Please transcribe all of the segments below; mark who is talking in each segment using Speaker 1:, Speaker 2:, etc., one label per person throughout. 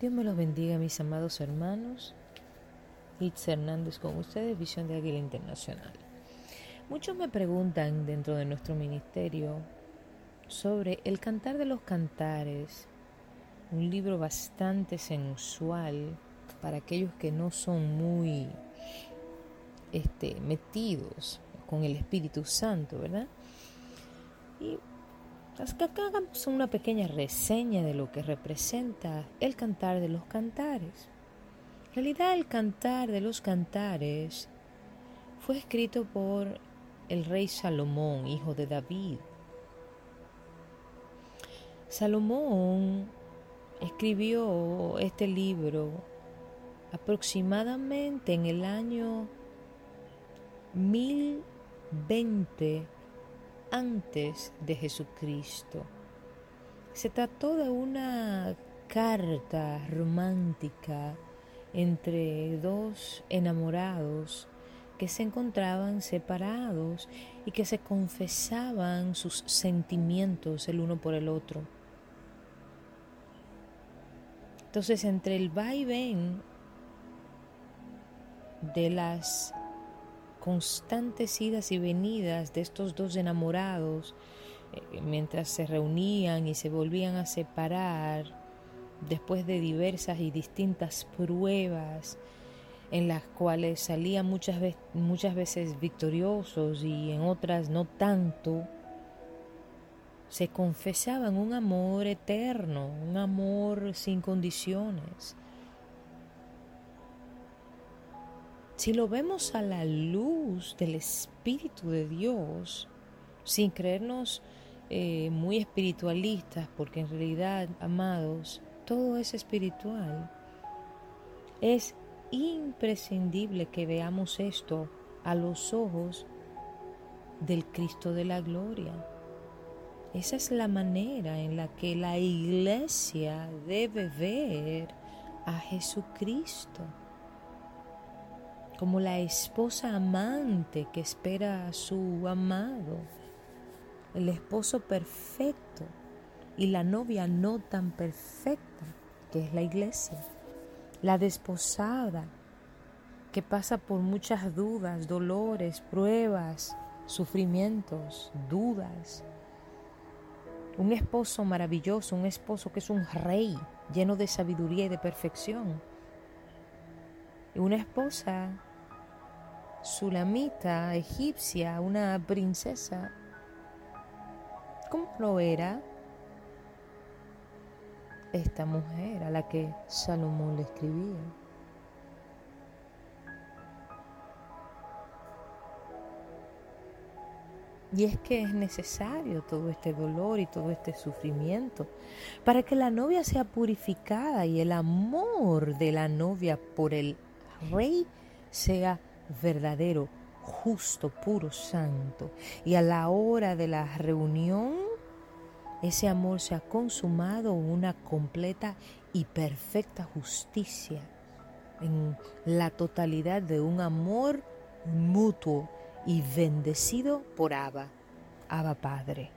Speaker 1: Dios me los bendiga, mis amados hermanos. Itz Hernández con ustedes, Visión de Águila Internacional. Muchos me preguntan dentro de nuestro ministerio sobre el Cantar de los Cantares, un libro bastante sensual para aquellos que no son muy este, metidos con el Espíritu Santo, ¿verdad? Y acá hagamos una pequeña reseña de lo que representa el cantar de los cantares. En realidad el cantar de los cantares fue escrito por el rey Salomón, hijo de David. Salomón escribió este libro aproximadamente en el año 1020 antes de Jesucristo. Se trató de una carta romántica entre dos enamorados que se encontraban separados y que se confesaban sus sentimientos el uno por el otro. Entonces, entre el vaivén de las constantes idas y venidas de estos dos enamorados, eh, mientras se reunían y se volvían a separar, después de diversas y distintas pruebas, en las cuales salían muchas, muchas veces victoriosos y en otras no tanto, se confesaban un amor eterno, un amor sin condiciones, Si lo vemos a la luz del Espíritu de Dios, sin creernos eh, muy espiritualistas, porque en realidad, amados, todo es espiritual, es imprescindible que veamos esto a los ojos del Cristo de la Gloria. Esa es la manera en la que la iglesia debe ver a Jesucristo como la esposa amante que espera a su amado, el esposo perfecto y la novia no tan perfecta, que es la iglesia, la desposada que pasa por muchas dudas, dolores, pruebas, sufrimientos, dudas. Un esposo maravilloso, un esposo que es un rey lleno de sabiduría y de perfección. Y una esposa sulamita egipcia, una princesa. ¿Cómo lo era esta mujer a la que Salomón le escribía? Y es que es necesario todo este dolor y todo este sufrimiento para que la novia sea purificada y el amor de la novia por el rey sea verdadero, justo, puro, santo. Y a la hora de la reunión, ese amor se ha consumado una completa y perfecta justicia, en la totalidad de un amor mutuo y bendecido por Abba, Abba Padre.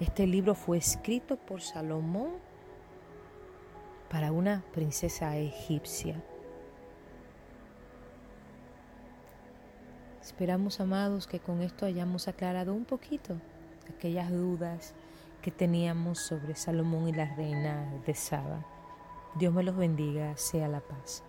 Speaker 1: Este libro fue escrito por Salomón para una princesa egipcia Esperamos, amados, que con esto hayamos aclarado un poquito aquellas dudas que teníamos sobre Salomón y la reina de Saba. Dios me los bendiga, sea la paz.